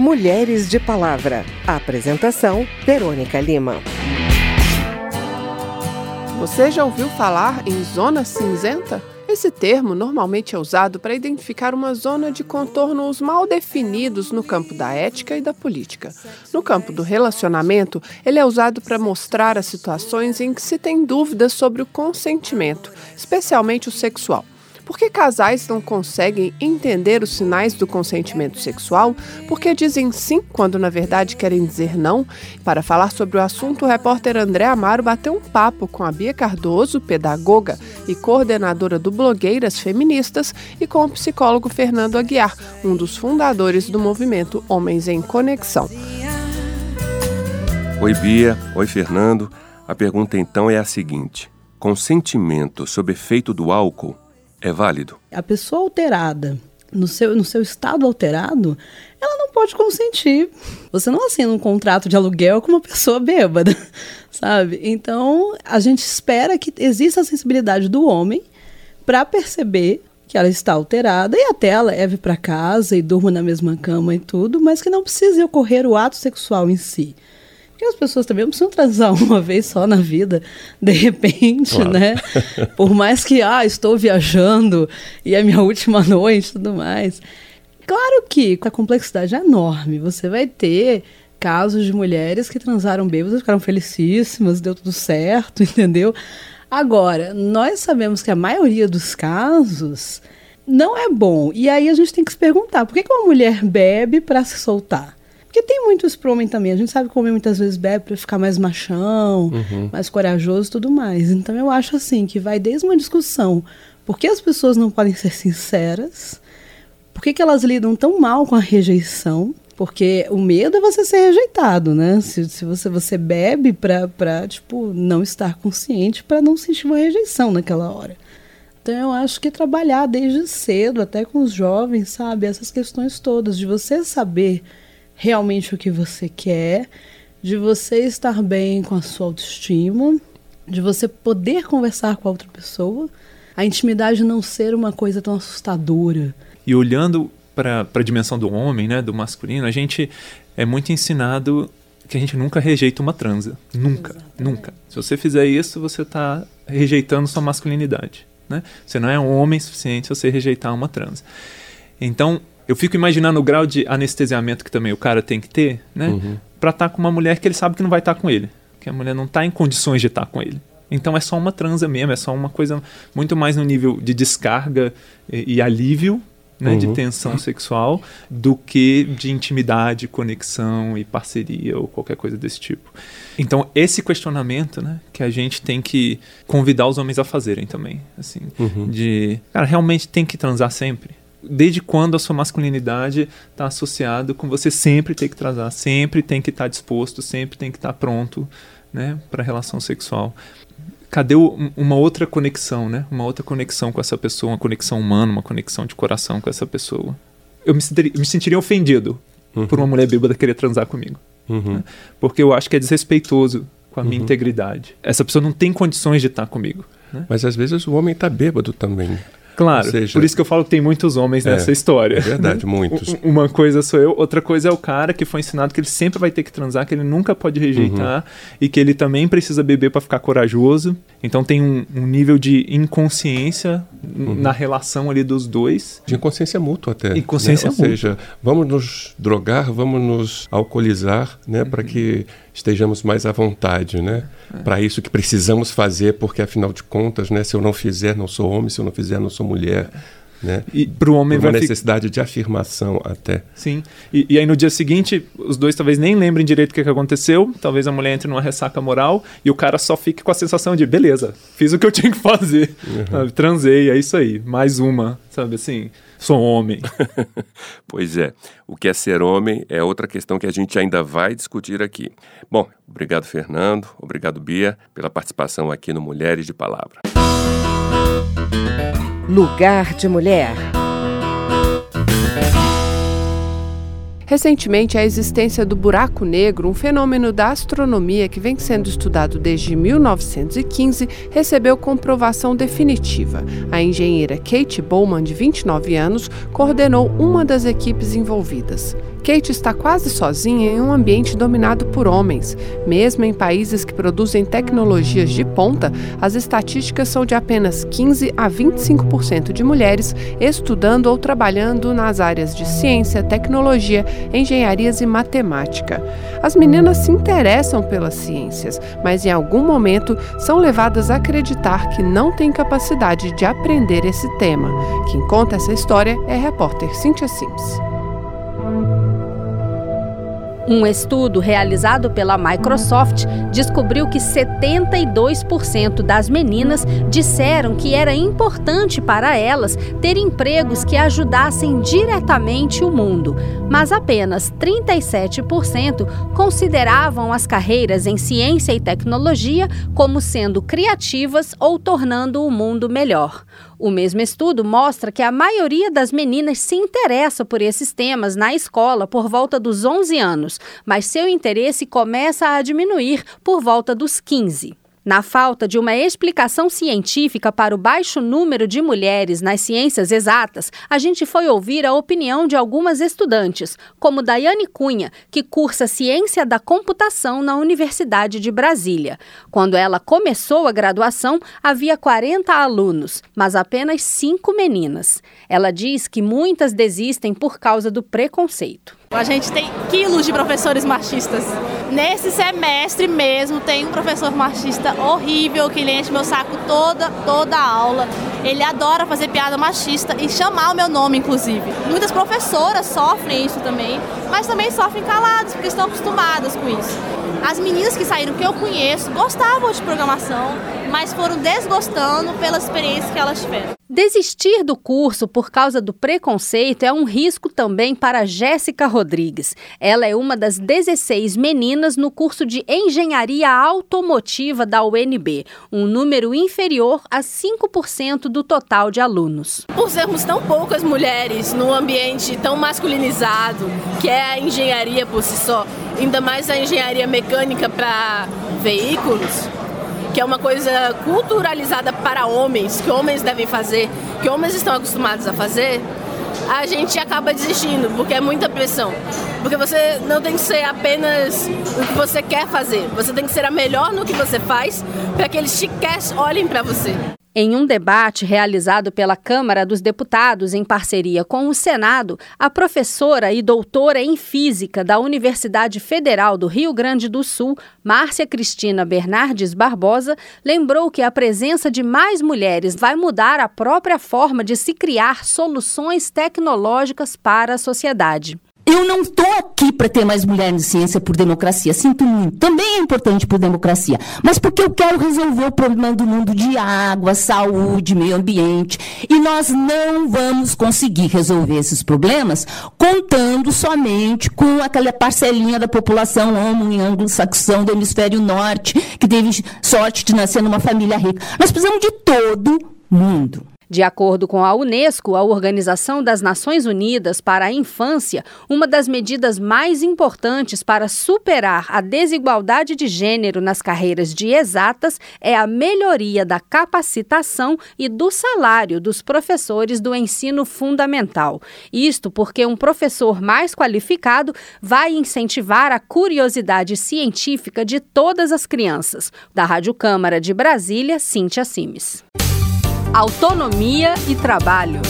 Mulheres de Palavra. Apresentação: Verônica Lima. Você já ouviu falar em zona cinzenta? Esse termo normalmente é usado para identificar uma zona de contornos mal definidos no campo da ética e da política. No campo do relacionamento, ele é usado para mostrar as situações em que se tem dúvidas sobre o consentimento, especialmente o sexual. Por que casais não conseguem entender os sinais do consentimento sexual? Porque dizem sim quando na verdade querem dizer não? Para falar sobre o assunto, o repórter André Amaro bateu um papo com a Bia Cardoso, pedagoga e coordenadora do Blogueiras Feministas, e com o psicólogo Fernando Aguiar, um dos fundadores do movimento Homens em Conexão. Oi, Bia. Oi, Fernando. A pergunta então é a seguinte: consentimento sob efeito do álcool é válido? A pessoa alterada, no seu, no seu estado alterado, ela não pode consentir. Você não assina um contrato de aluguel com uma pessoa bêbada, sabe? Então, a gente espera que exista a sensibilidade do homem para perceber que ela está alterada e até ela leve para casa e durma na mesma cama e tudo, mas que não precise ocorrer o ato sexual em si. Porque as pessoas também não precisam transar uma vez só na vida, de repente, claro. né? Por mais que, ah, estou viajando e é minha última noite e tudo mais. Claro que a complexidade é enorme. Você vai ter casos de mulheres que transaram bêbadas, ficaram felicíssimas, deu tudo certo, entendeu? Agora, nós sabemos que a maioria dos casos não é bom. E aí a gente tem que se perguntar: por que, que uma mulher bebe para se soltar? Porque tem muitos pro homem também. A gente sabe que o homem muitas vezes bebe para ficar mais machão, uhum. mais corajoso e tudo mais. Então eu acho assim que vai desde uma discussão. Por que as pessoas não podem ser sinceras? Por que, que elas lidam tão mal com a rejeição? Porque o medo é você ser rejeitado, né? Se, se você, você bebe pra, pra, tipo, não estar consciente para não sentir uma rejeição naquela hora. Então eu acho que trabalhar desde cedo, até com os jovens, sabe? Essas questões todas, de você saber realmente o que você quer, de você estar bem com a sua autoestima, de você poder conversar com a outra pessoa, a intimidade não ser uma coisa tão assustadora. E olhando para a dimensão do homem, né, do masculino, a gente é muito ensinado que a gente nunca rejeita uma transa. Nunca, Exatamente. nunca. Se você fizer isso, você está rejeitando sua masculinidade. Né? Você não é um homem suficiente se você rejeitar uma transa. Então, eu fico imaginando o grau de anestesiamento que também o cara tem que ter, né? Uhum. Pra estar tá com uma mulher que ele sabe que não vai estar tá com ele. Que a mulher não está em condições de estar tá com ele. Então é só uma transa mesmo, é só uma coisa muito mais no nível de descarga e, e alívio, né, uhum. de tensão sexual, do que de intimidade, conexão e parceria ou qualquer coisa desse tipo. Então esse questionamento, né, que a gente tem que convidar os homens a fazerem também, assim, uhum. de, cara, realmente tem que transar sempre desde quando a sua masculinidade está associado com você sempre ter que transar, sempre tem que estar tá disposto, sempre tem que estar tá pronto, né, para a relação sexual. Cadê o, uma outra conexão, né? Uma outra conexão com essa pessoa, uma conexão humana, uma conexão de coração com essa pessoa. Eu me sentiria, me sentiria ofendido uhum. por uma mulher bêbada querer transar comigo. Uhum. Né? Porque eu acho que é desrespeitoso com a minha uhum. integridade. Essa pessoa não tem condições de estar comigo. Né? Mas às vezes o homem está bêbado também. Claro, seja, por isso que eu falo que tem muitos homens é, nessa história. É verdade, muitos. Uma coisa sou eu, outra coisa é o cara que foi ensinado que ele sempre vai ter que transar, que ele nunca pode rejeitar uhum. e que ele também precisa beber para ficar corajoso. Então tem um, um nível de inconsciência uhum. na relação ali dos dois. De inconsciência mútua até. Inconsciência né? Ou mútua. seja, vamos nos drogar, vamos nos alcoolizar, né, uhum. para que estejamos mais à vontade, né? É. Para isso que precisamos fazer, porque afinal de contas, né, se eu não fizer, não sou homem, se eu não fizer, não sou mulher. Né? E para o homem uma necessidade de afirmação até. Sim. E, e, aí no dia seguinte, os dois talvez nem lembrem direito o que, que aconteceu. Talvez a mulher entre numa ressaca moral e o cara só fique com a sensação de beleza, fiz o que eu tinha que fazer. Uhum. Transei, é isso aí. Mais uma, sabe assim sou homem. pois é, o que é ser homem é outra questão que a gente ainda vai discutir aqui. Bom, obrigado Fernando, obrigado Bia pela participação aqui no Mulheres de Palavra. Lugar de Mulher. Recentemente, a existência do buraco negro, um fenômeno da astronomia que vem sendo estudado desde 1915, recebeu comprovação definitiva. A engenheira Kate Bowman, de 29 anos, coordenou uma das equipes envolvidas. Kate está quase sozinha em um ambiente dominado por homens. Mesmo em países que produzem tecnologias de ponta, as estatísticas são de apenas 15 a 25% de mulheres estudando ou trabalhando nas áreas de ciência, tecnologia, engenharias e matemática. As meninas se interessam pelas ciências, mas em algum momento são levadas a acreditar que não têm capacidade de aprender esse tema. Quem conta essa história é a repórter Cynthia Sims. Um estudo realizado pela Microsoft descobriu que 72% das meninas disseram que era importante para elas ter empregos que ajudassem diretamente o mundo, mas apenas 37% consideravam as carreiras em ciência e tecnologia como sendo criativas ou tornando o mundo melhor. O mesmo estudo mostra que a maioria das meninas se interessa por esses temas na escola por volta dos 11 anos, mas seu interesse começa a diminuir por volta dos 15. Na falta de uma explicação científica para o baixo número de mulheres nas ciências exatas, a gente foi ouvir a opinião de algumas estudantes, como Daiane Cunha, que cursa Ciência da Computação na Universidade de Brasília. Quando ela começou a graduação, havia 40 alunos, mas apenas 5 meninas. Ela diz que muitas desistem por causa do preconceito. A gente tem quilos de professores machistas. Nesse semestre mesmo tem um professor machista horrível que ele enche meu saco toda, toda a aula. Ele adora fazer piada machista e chamar o meu nome, inclusive. Muitas professoras sofrem isso também, mas também sofrem caladas, porque estão acostumadas com isso. As meninas que saíram que eu conheço gostavam de programação, mas foram desgostando pela experiência que elas tiveram. Desistir do curso por causa do preconceito é um risco também para Jéssica Rodrigues. Ela é uma das 16 meninas no curso de Engenharia Automotiva da UNB, um número inferior a 5% do total de alunos. Por sermos tão poucas mulheres num ambiente tão masculinizado, que é a engenharia por si só, ainda mais a engenharia mecânica para veículos, que é uma coisa culturalizada para homens, que homens devem fazer, que homens estão acostumados a fazer, a gente acaba desistindo, porque é muita pressão. Porque você não tem que ser apenas o que você quer fazer, você tem que ser a melhor no que você faz, para que eles te olhem para você. Em um debate realizado pela Câmara dos Deputados em parceria com o Senado, a professora e doutora em Física da Universidade Federal do Rio Grande do Sul, Márcia Cristina Bernardes Barbosa, lembrou que a presença de mais mulheres vai mudar a própria forma de se criar soluções tecnológicas para a sociedade. Eu não estou aqui para ter mais mulheres em ciência por democracia. Sinto muito. Também é importante por democracia. Mas porque eu quero resolver o problema do mundo de água, saúde, meio ambiente. E nós não vamos conseguir resolver esses problemas contando somente com aquela parcelinha da população homo e anglo-saxão do hemisfério norte, que teve sorte de nascer numa família rica. Nós precisamos de todo mundo. De acordo com a Unesco, a Organização das Nações Unidas para a Infância, uma das medidas mais importantes para superar a desigualdade de gênero nas carreiras de exatas é a melhoria da capacitação e do salário dos professores do ensino fundamental. Isto porque um professor mais qualificado vai incentivar a curiosidade científica de todas as crianças. Da Rádio Câmara de Brasília, Cíntia Simes autonomia e trabalho.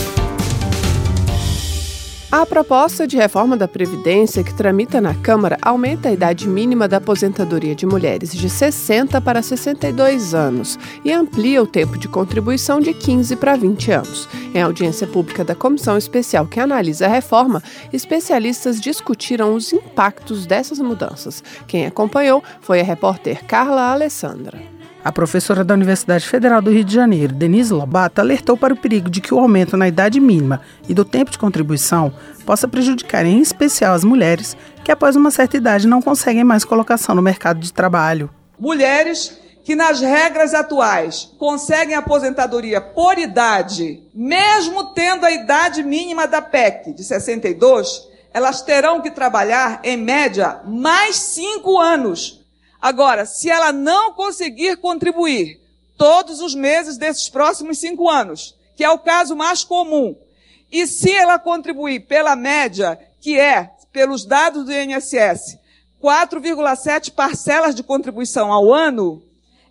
A proposta de reforma da Previdência que tramita na Câmara aumenta a idade mínima da aposentadoria de mulheres de 60 para 62 anos e amplia o tempo de contribuição de 15 para 20 anos. Em audiência pública da comissão especial que analisa a reforma, especialistas discutiram os impactos dessas mudanças. Quem acompanhou foi a repórter Carla Alessandra. A professora da Universidade Federal do Rio de Janeiro, Denise Lobato, alertou para o perigo de que o aumento na idade mínima e do tempo de contribuição possa prejudicar em especial as mulheres que após uma certa idade não conseguem mais colocação no mercado de trabalho. Mulheres que nas regras atuais conseguem aposentadoria por idade, mesmo tendo a idade mínima da PEC de 62, elas terão que trabalhar, em média, mais cinco anos. Agora, se ela não conseguir contribuir todos os meses desses próximos cinco anos, que é o caso mais comum, e se ela contribuir pela média, que é, pelos dados do INSS, 4,7 parcelas de contribuição ao ano,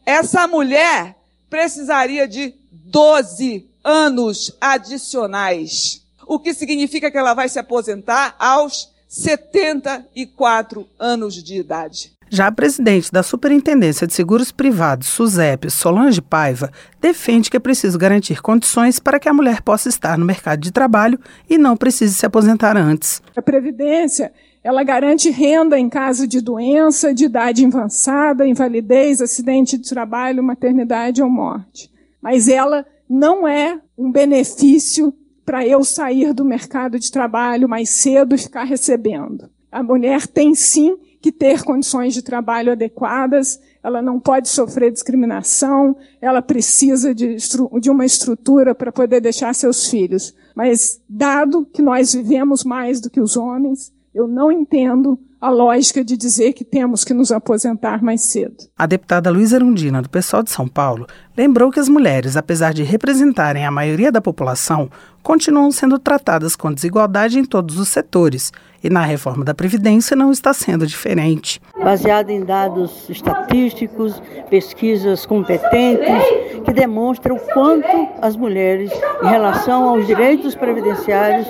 essa mulher precisaria de 12 anos adicionais. O que significa que ela vai se aposentar aos 74 anos de idade. Já a presidente da Superintendência de Seguros Privados, SUSEP, Solange Paiva, defende que é preciso garantir condições para que a mulher possa estar no mercado de trabalho e não precise se aposentar antes. A Previdência ela garante renda em caso de doença, de idade avançada, invalidez, acidente de trabalho, maternidade ou morte. Mas ela não é um benefício para eu sair do mercado de trabalho mais cedo e ficar recebendo. A mulher tem sim que ter condições de trabalho adequadas, ela não pode sofrer discriminação, ela precisa de, de uma estrutura para poder deixar seus filhos. Mas, dado que nós vivemos mais do que os homens, eu não entendo a lógica de dizer que temos que nos aposentar mais cedo. A deputada Luísa Erundina, do PSOL de São Paulo, lembrou que as mulheres, apesar de representarem a maioria da população, continuam sendo tratadas com desigualdade em todos os setores e na reforma da Previdência não está sendo diferente. Baseado em dados estatísticos, pesquisas competentes, que demonstram o quanto as mulheres, em relação aos direitos previdenciários,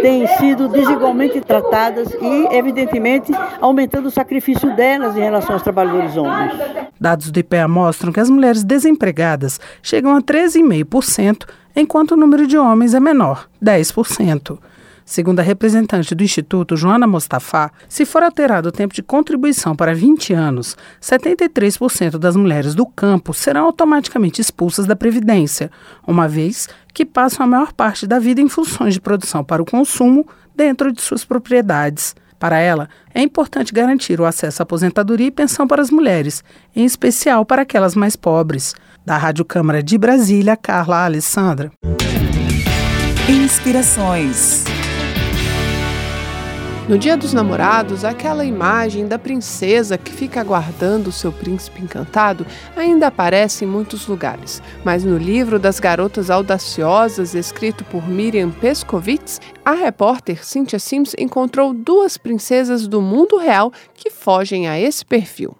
têm sido desigualmente tratadas e, evidentemente, aumentando o sacrifício delas em relação aos trabalhadores homens. Dados do IPEA mostram que as mulheres desempregadas chegam a 13,5%, enquanto o número de homens é menor, 10%. Segundo a representante do Instituto, Joana Mostafá, se for alterado o tempo de contribuição para 20 anos, 73% das mulheres do campo serão automaticamente expulsas da Previdência, uma vez que passam a maior parte da vida em funções de produção para o consumo dentro de suas propriedades. Para ela, é importante garantir o acesso à aposentadoria e pensão para as mulheres, em especial para aquelas mais pobres. Da Rádio Câmara de Brasília, Carla Alessandra. Inspirações. No Dia dos Namorados, aquela imagem da princesa que fica aguardando o seu príncipe encantado ainda aparece em muitos lugares. Mas no livro das Garotas Audaciosas, escrito por Miriam Pescovitz, a repórter Cynthia Sims encontrou duas princesas do mundo real que fogem a esse perfil.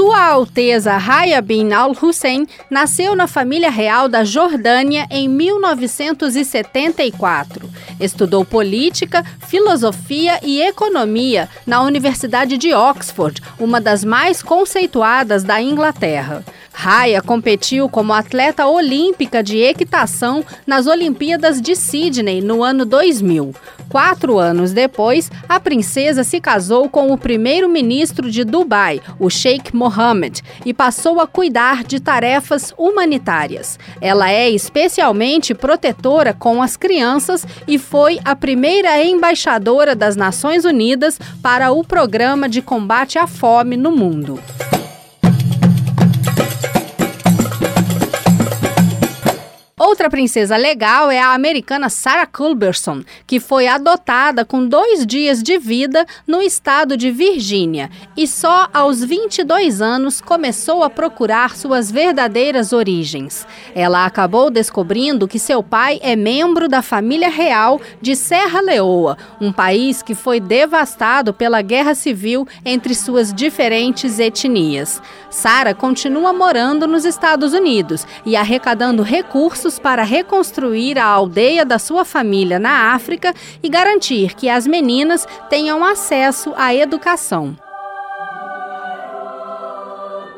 Sua Alteza Raya bin al-Hussein nasceu na família real da Jordânia em 1974. Estudou política, filosofia e economia na Universidade de Oxford, uma das mais conceituadas da Inglaterra. Raya competiu como atleta olímpica de equitação nas Olimpíadas de Sydney no ano 2000. Quatro anos depois, a princesa se casou com o primeiro-ministro de Dubai, o Sheikh Mohammed, e passou a cuidar de tarefas humanitárias. Ela é especialmente protetora com as crianças e foi a primeira embaixadora das Nações Unidas para o Programa de Combate à Fome no mundo. Outra princesa legal é a americana Sarah Culberson, que foi adotada com dois dias de vida no estado de Virgínia e só aos 22 anos começou a procurar suas verdadeiras origens. Ela acabou descobrindo que seu pai é membro da família real de Serra Leoa, um país que foi devastado pela guerra civil entre suas diferentes etnias. Sarah continua morando nos Estados Unidos e arrecadando recursos para reconstruir a aldeia da sua família na África e garantir que as meninas tenham acesso à educação.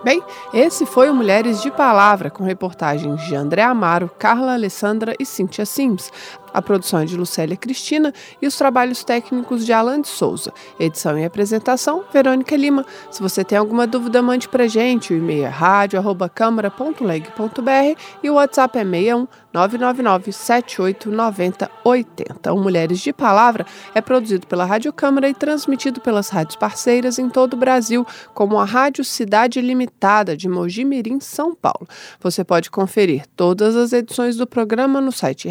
Bem, esse foi o Mulheres de Palavra, com reportagens de André Amaro, Carla Alessandra e Cíntia Sims. A produção é de Lucélia Cristina e os trabalhos técnicos de Alan de Souza. Edição e apresentação, Verônica Lima. Se você tem alguma dúvida, mande pra gente. O e-mail é rádio.câmara.leg.br e o WhatsApp é 61 999 7890 80. O Mulheres de Palavra é produzido pela Rádio Câmara e transmitido pelas rádios parceiras em todo o Brasil, como a Rádio Cidade Limitada de Mogi Mirim, São Paulo. Você pode conferir todas as edições do programa no site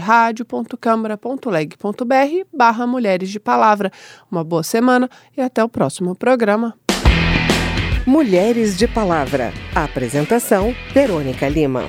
rádio.câmara.leg.br barra Mulheres de Palavra. Uma boa semana e até o próximo programa. Mulheres de Palavra. Apresentação: Verônica Lima.